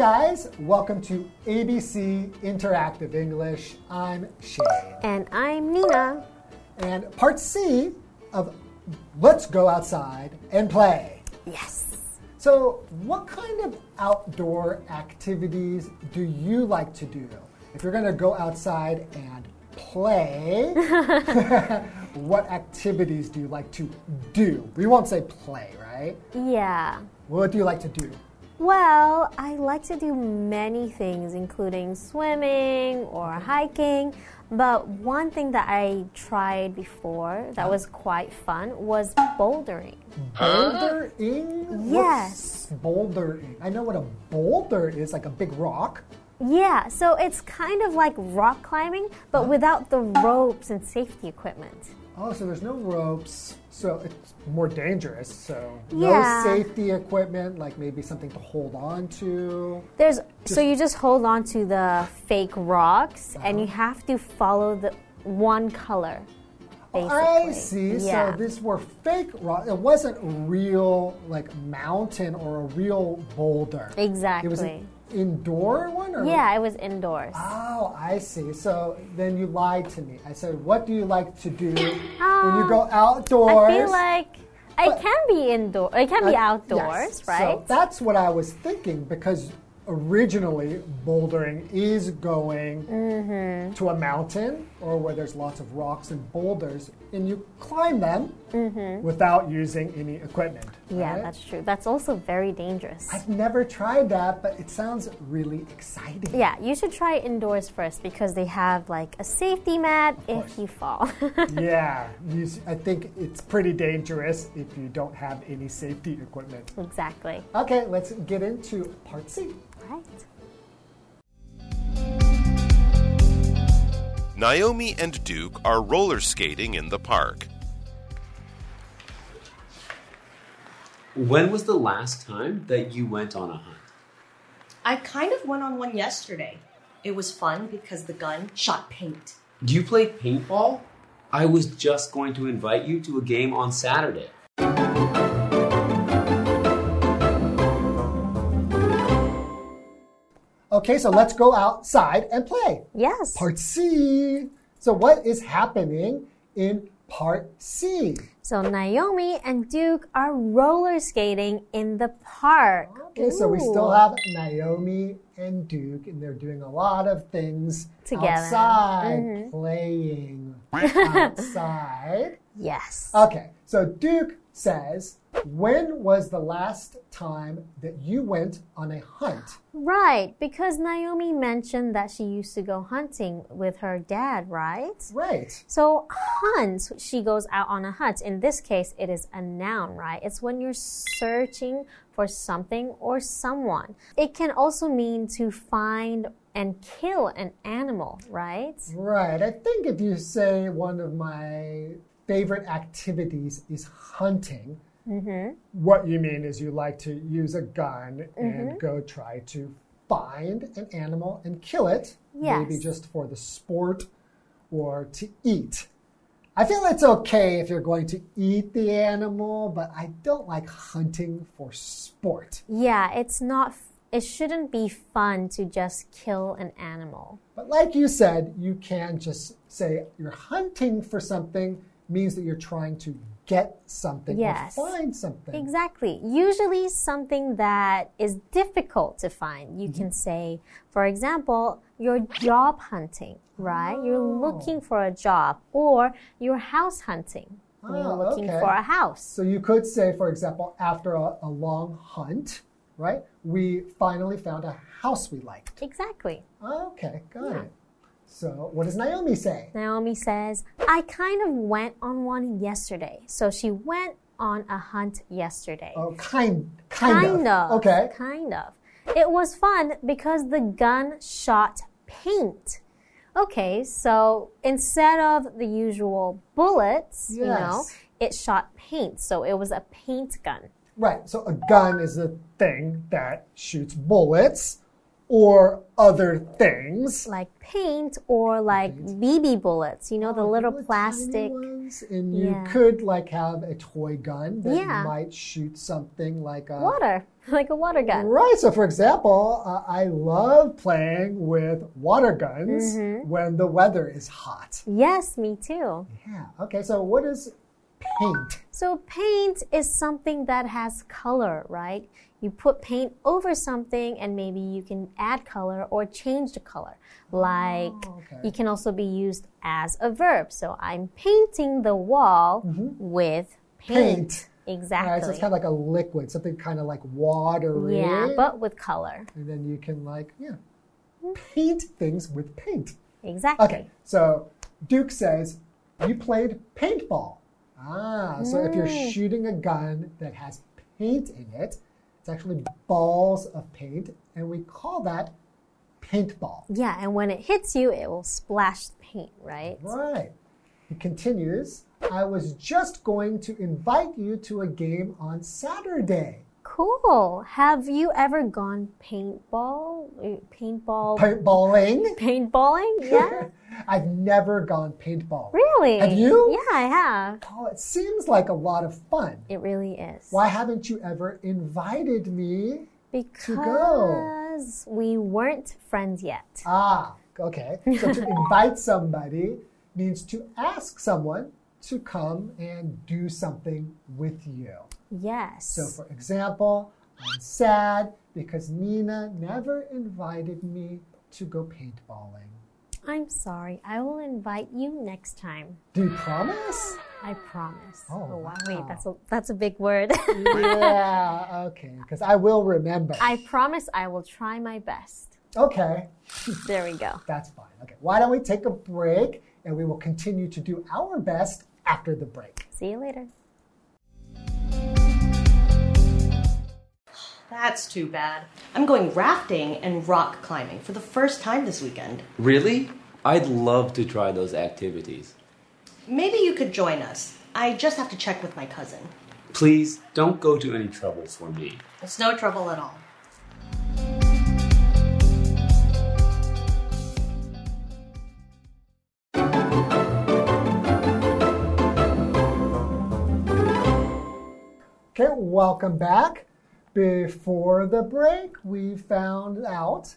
guys, welcome to ABC Interactive English. I'm Shane. And I'm Nina. And part C of Let's Go Outside and Play. Yes. So, what kind of outdoor activities do you like to do? If you're going to go outside and play, what activities do you like to do? We won't say play, right? Yeah. What do you like to do? Well, I like to do many things, including swimming or hiking. But one thing that I tried before that was quite fun was bouldering. Bouldering? Yes. What's bouldering. I know what a boulder is, like a big rock. Yeah, so it's kind of like rock climbing, but without the ropes and safety equipment. Oh, so there's no ropes, so it's more dangerous. So Yeah. no safety equipment, like maybe something to hold on to. There's so you just hold on to the fake rocks and you uh-huh. have to follow the one color. Oh, basically. I see. Yeah. So these were fake rock. It wasn't real, like mountain or a real boulder. exactly. It was an indoor one, or yeah, it was indoors. Oh, I see. So then you lied to me. I said, "What do you like to do when you go outdoors?" Um, I feel like I But- can be indoor. It can be Uh, outdoors, yes. right? So that's what I was thinking because originally bouldering is going Mm-hmm. to a mountain or where there's lots of rocks and boulders, and you climb them without using any equipment. Yeah, right? that's true. That's also very dangerous. I've never tried that, but it sounds really exciting. yeah, you should try indoors first because they have like a safety mat if you fall. Yeah, you, s- I think it's pretty dangerous if you don't have any safety equipment. exactly. Okay, let's get into part C. Right. Naomi and Duke are roller skating in the park. When was the last time that you went on a hunt? I kind of went on one yesterday. It was fun because the gun shot paint. Do you play paintball? I was just going to invite you to a game on Saturday. Okay, so let's go outside and play. Yes. Part C. So, what is happening in part C? So Naomi and Duke are roller skating in the park. Okay, so we still have Naomi and Duke, and they're doing a lot of things Together. outside, Mm-hmm. playing outside. Yes. Okay, so Duke says, When was the last time that you went on a hunt? Right, because Naomi mentioned that she used to go hunting with her dad, right? Right. So, hunt, she goes out on a hunt. In this case, it is a noun, right? It's when you're searching for something or someone. It can also mean to find and kill an animal, right? Right. I think if you say one of my favorite activities is hunting, Mm-hmm. what you mean is you like to use a gun and go try to find an animal and kill it, maybe just for the sport or to eat. I feel it's okay if you're going to eat the animal, but I don't like hunting for sport. Yeah, it's not, it shouldn't be fun to just kill an animal. But like you said, you can just say you're hunting for something means that you're trying to get something Yes. find something. Exactly. Usually something that is difficult to find. You Mm-hmm. can say, for example, you're job hunting, right? You're Oh. looking for a job, or you're house hunting. when You're Oh, looking okay. for a house. So you could say, for example, after a, a long hunt, right? We finally found a house we liked. Exactly. Okay, got it. So what does Naomi say? Naomi says, I kind of went on one yesterday. So she went on a hunt yesterday. Oh, kind, kind, kind of. Okay. Kind of. It was fun because the gun shot paint. Okay, so instead of the usual bullets, you know, it shot paint. So it was a paint gun. Right. So a gun is a thing that shoots bullets, or other things. like paint or like BB bullets, you know, the little plastic. ones, and you Yeah. could like have a toy gun that Yeah. might shoot something like a Water, like a water gun. Right. So, for example, uh, I love playing with water guns Mm-hmm. when the weather is hot. Yes, me too. Yeah. Okay. So, what is paint? So, paint is something that has color, right? You put paint over something and maybe you can add color or change the color. Like, okay. you can also be used as a verb. So, I'm painting the wall with paint. Paint. Exactly. Right. So, it's kind of like a liquid, something kind of like watery. yeah, but with color. And then you can, like, yeah, paint things with paint. Exactly. Okay. So, Duke says, You played paintball. Ah, so if you're Mm. shooting a gun that has paint in it, it's actually balls of paint, and we call that paintball. Yeah, and when it hits you, it will splash paint, right? Right. He continues, I was just going to invite you to a game on Saturday. Cool. Have you ever gone paintball? Uh, Paintball? Paintballing? Paintballing? Yeah. I've never gone paintball. Really? Have you? Yeah, I have. Oh, it seems like a lot of fun. It really is. Why haven't you ever invited me? Because go? Because we weren't friends yet. Ah, okay. So to invite somebody means to ask someone to come and do something with you. Yes. So, for example, I'm sad because Nina never invited me to go paintballing. I'm sorry. I will invite you next time. Do you promise? I promise. Oh, wow. wow. Wait, that's a that's a big word. yeah, okay, because I will remember. I promise I will try my best. Okay, There we go. that's fine. Okay, why don't we take a break and we will continue to do our best after the break. See you later. That's too bad. I'm going rafting and rock climbing for the first time this weekend. Really? I'd love to try those activities. Maybe you could join us. I just have to check with my cousin. Please don't go to any trouble for me. It's no trouble at all. Okay, welcome back. Before the break, we found out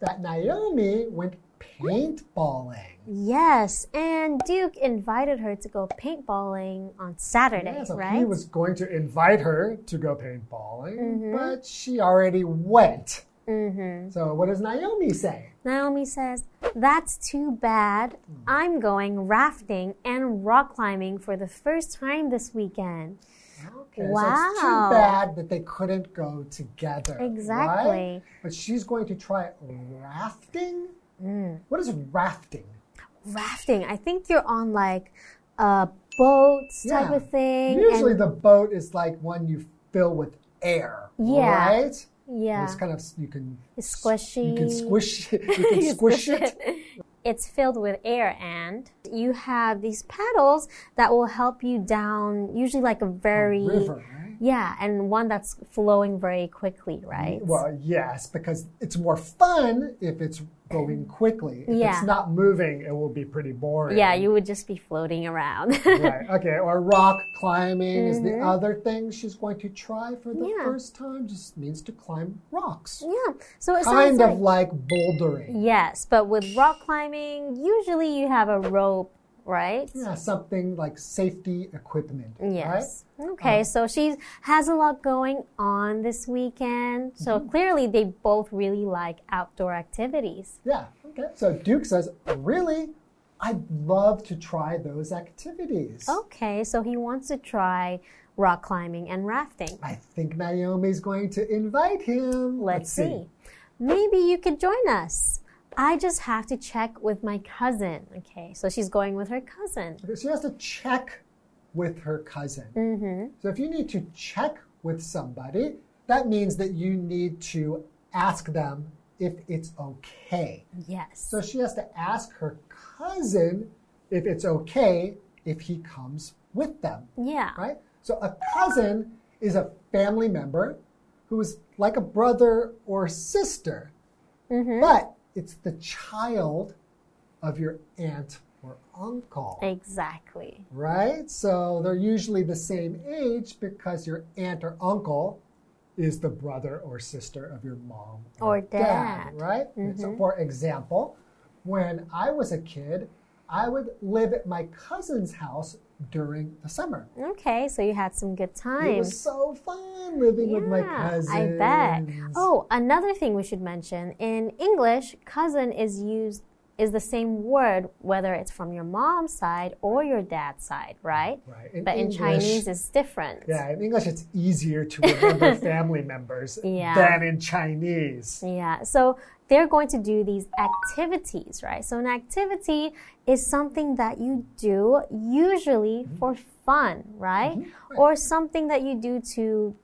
that Naomi went paintballing. Yes, and Duke invited her to go paintballing on Saturday, Yeah, so right? he was going to invite her to go paintballing, Mm-hmm. but she already went. So, what does Naomi say? Naomi says, That's too bad. I'm going rafting and rock climbing for the first time this weekend. Okay, so it's Wow. too bad that they couldn't go together. Exactly. right? But she's going to try rafting. Mm. What is rafting? Rafting, I think you're on like a boat type of thing. Usually, and- the boat is like one you fill with air. Yeah. Right? yeah, It's kind of you can it's squishy. you can squish it. You can squish it. It's filled with air, and you have these paddles that will help you down, usually like a very River, right? Yeah, and one that's flowing very quickly, right? Well, yes, because it's more fun if it's going quickly. If Yeah. it's not moving, it will be pretty boring. yeah, you would just be floating around. right. Okay. Or rock climbing is the other thing she's going to try for the Mm-hmm. Yeah. first time. Just means to climb rocks. yeah, so it Kind of like like bouldering. yes, but with rock climbing, usually you have a rope, right? Yeah, something like safety equipment. Yes. Okay, uh-huh. so she has a lot going on this weekend. So mm-hmm. clearly, they both really like outdoor activities. Yeah. Okay. So Duke says, Really? I'd love to try those activities. Okay, so he wants to try rock climbing and rafting. I think Naomi's going to invite him. Let's, see. Maybe you could join us. I just have to check with my cousin. Okay, so she's going with her cousin. Okay, She has to check with her cousin. Mm-hmm. So if you need to check with somebody, that means that you need to ask them if it's okay. Yes. So she has to ask her cousin if it's okay if he comes with them, yeah. right? So a cousin is a family member who is like a brother or sister. but it's the child of your aunt or uncle. Exactly. Right? So they're usually the same age because your aunt or uncle is the brother or sister of your mom Or dad. right? Mm-hmm. So, for example, when I was a kid, I would live at my cousin's house during the summer. Okay, so you had some good times. It was so fun living with my Yeah, cousins. I bet. Oh, another thing we should mention in English, cousin is used is the same word whether it's from your mom's side or your dad's side, right? Right. In but in Chinese, it's different. Yeah, in English, it's easier to remember family members Yeah. than in Chinese. Yeah, so they're going to do these activities, right? So, an activity is something that you do usually Mm-hmm. for fun, right? Or something that you do to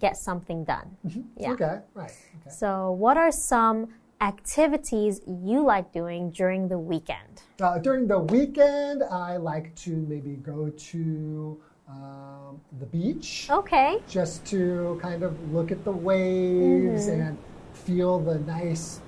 get something done. Yeah. Okay, right. Okay. So, what are some activities you like doing during the weekend? Uh, during the weekend, I like to maybe go to um, the beach Okay. just to kind of look at the waves Mm-hmm. and feel the nice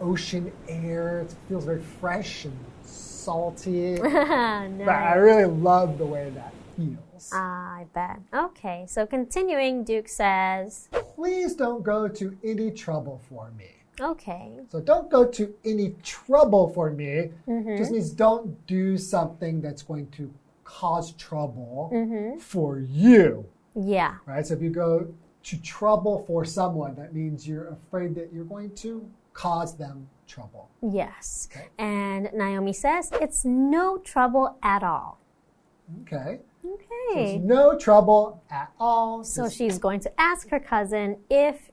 ocean air. It feels very fresh and salty. But I really love the way that feels. Ah, I bet. Okay, so continuing, Duke says, Please don't go to any trouble for me. Okay. So don't go to any trouble for me. Mm-hmm. Just means don't do something that's going to cause trouble Mm-hmm. for you. Yeah. Right? So if you go to trouble for someone, that means you're afraid that you're going to cause them trouble. Yes. Okay. And Naomi says, it's no trouble at all. Okay. It's Okay. no trouble at all. So she's going to ask her cousin if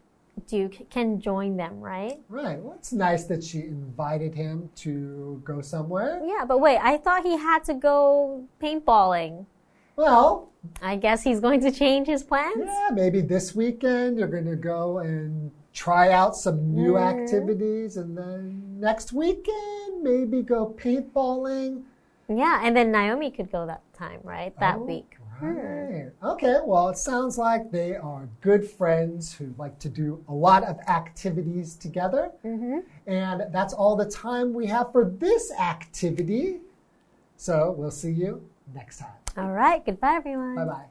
Duke can join them, right? right. Well, it's nice that she invited him to go somewhere. Yeah, but wait, I thought he had to go paintballing. Well, I guess he's going to change his plans? Yeah, maybe this weekend you're going to go and try out some new Mm-hmm. activities, and then next weekend maybe go paintballing. Yeah, and then Naomi could go that time, right? That Oh, week. Right. Okay, well, it sounds like they are good friends who like to do a lot of activities together. Mm-hmm. And that's all the time we have for this activity. So we'll see you next time. All right, goodbye, everyone. Bye bye.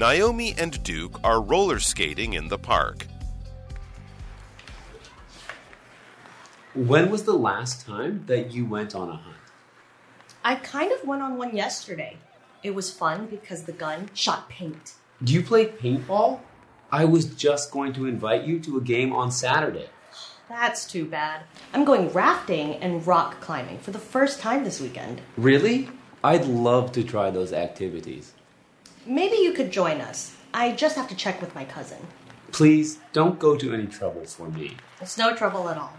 Naomi and Duke are roller skating in the park. When was the last time that you went on a hunt? I kind of went on one yesterday. It was fun because the gun shot paint. Do you play paintball? I was just going to invite you to a game on Saturday. That's too bad. I'm going rafting and rock climbing for the first time this weekend. Really? I'd love to try those activities. Maybe you could join us. I just have to check with my cousin. Please don't go to any trouble for me. It's no trouble at all.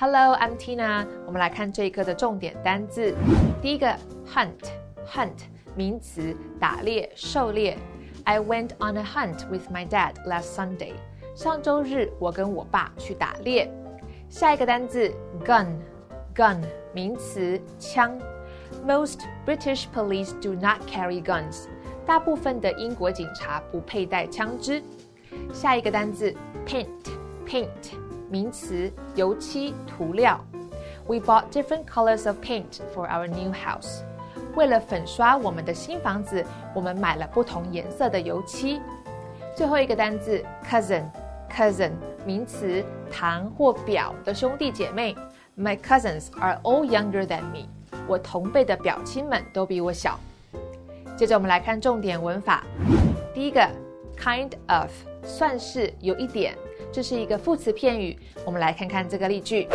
Hello, I'm Tina。我们来看这一课的重点单字。第一个，hunt，hunt，名词，打猎、狩猎。I went on a hunt with my dad last Sunday。上周日，我跟我爸去打猎。下一个单字，gun，gun，名词，枪。Most British police do not carry guns。大部分的英国警察不佩戴枪支。下一个单字，paint，paint， 名词，油漆、涂料。We bought different colors of paint for our new house。为了粉刷我们的新房子，我们买了不同颜色的油漆。最后一个单字，cousin，cousin，名词，堂或表的兄弟姐妹。My cousins are all younger than me。我同辈的表亲们都比我小。接着我们来看重点文法。第一个，kind of，算是有一点，这是一个副词片语。我们来看看这个例句。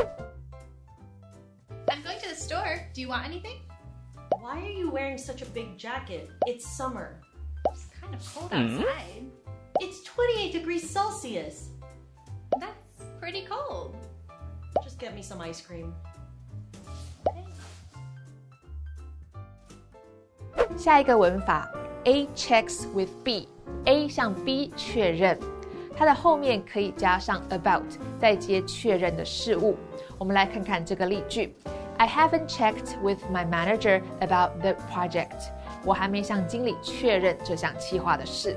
I'm going to the store. Do you want anything? Why are you wearing such a big jacket? It's summer. It's kind of cold outside. It's 28 degrees Celsius. That's pretty cold. Just get me some ice cream. 下一个文法，A checks with B，A 向 B 确认。它的后面可以加上 about，再接确认的事物。我们来看看这个例句：I haven't checked with my manager about the project。我还没向经理确认这项计划的事。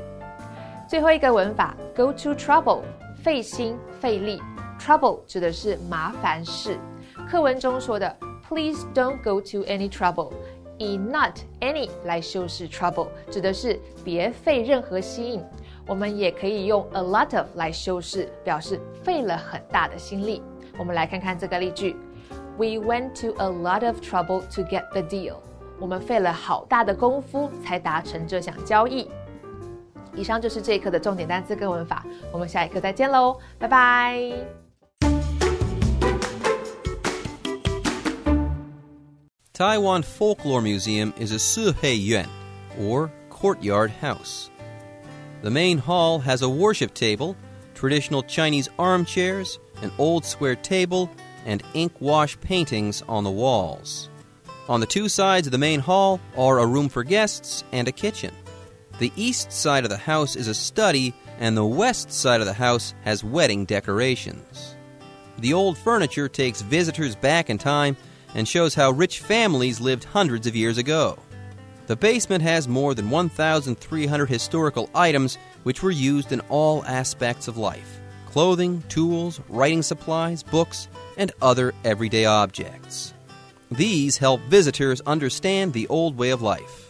最后一个文法，go to trouble，费心费力。trouble 指的是麻烦事。课文中说的 Please don't go to any trouble，以 not any 来修饰 trouble，指的是别费任何心。我们也可以用 a lot of 来修饰，表示费了很大的心力。我们来看看这个例句：We went to a lot of trouble to get the deal。我们费了好大的功夫才达成这项交易。以上就是这一课的重点单词跟文法，我们下一课再见喽，拜拜。Taiwan Folklore Museum is a Siheyuan, or courtyard house. The main hall has a worship table, traditional Chinese armchairs, an old square table, and ink wash paintings on the walls. On the two sides of the main hall are a room for guests and a kitchen. The east side of the house is a study, and the west side of the house has wedding decorations. The old furniture takes visitors back in time and shows how rich families lived hundreds of years ago. The basement has more than 1,300 historical items which were used in all aspects of life clothing, tools, writing supplies, books, and other everyday objects. These help visitors understand the old way of life.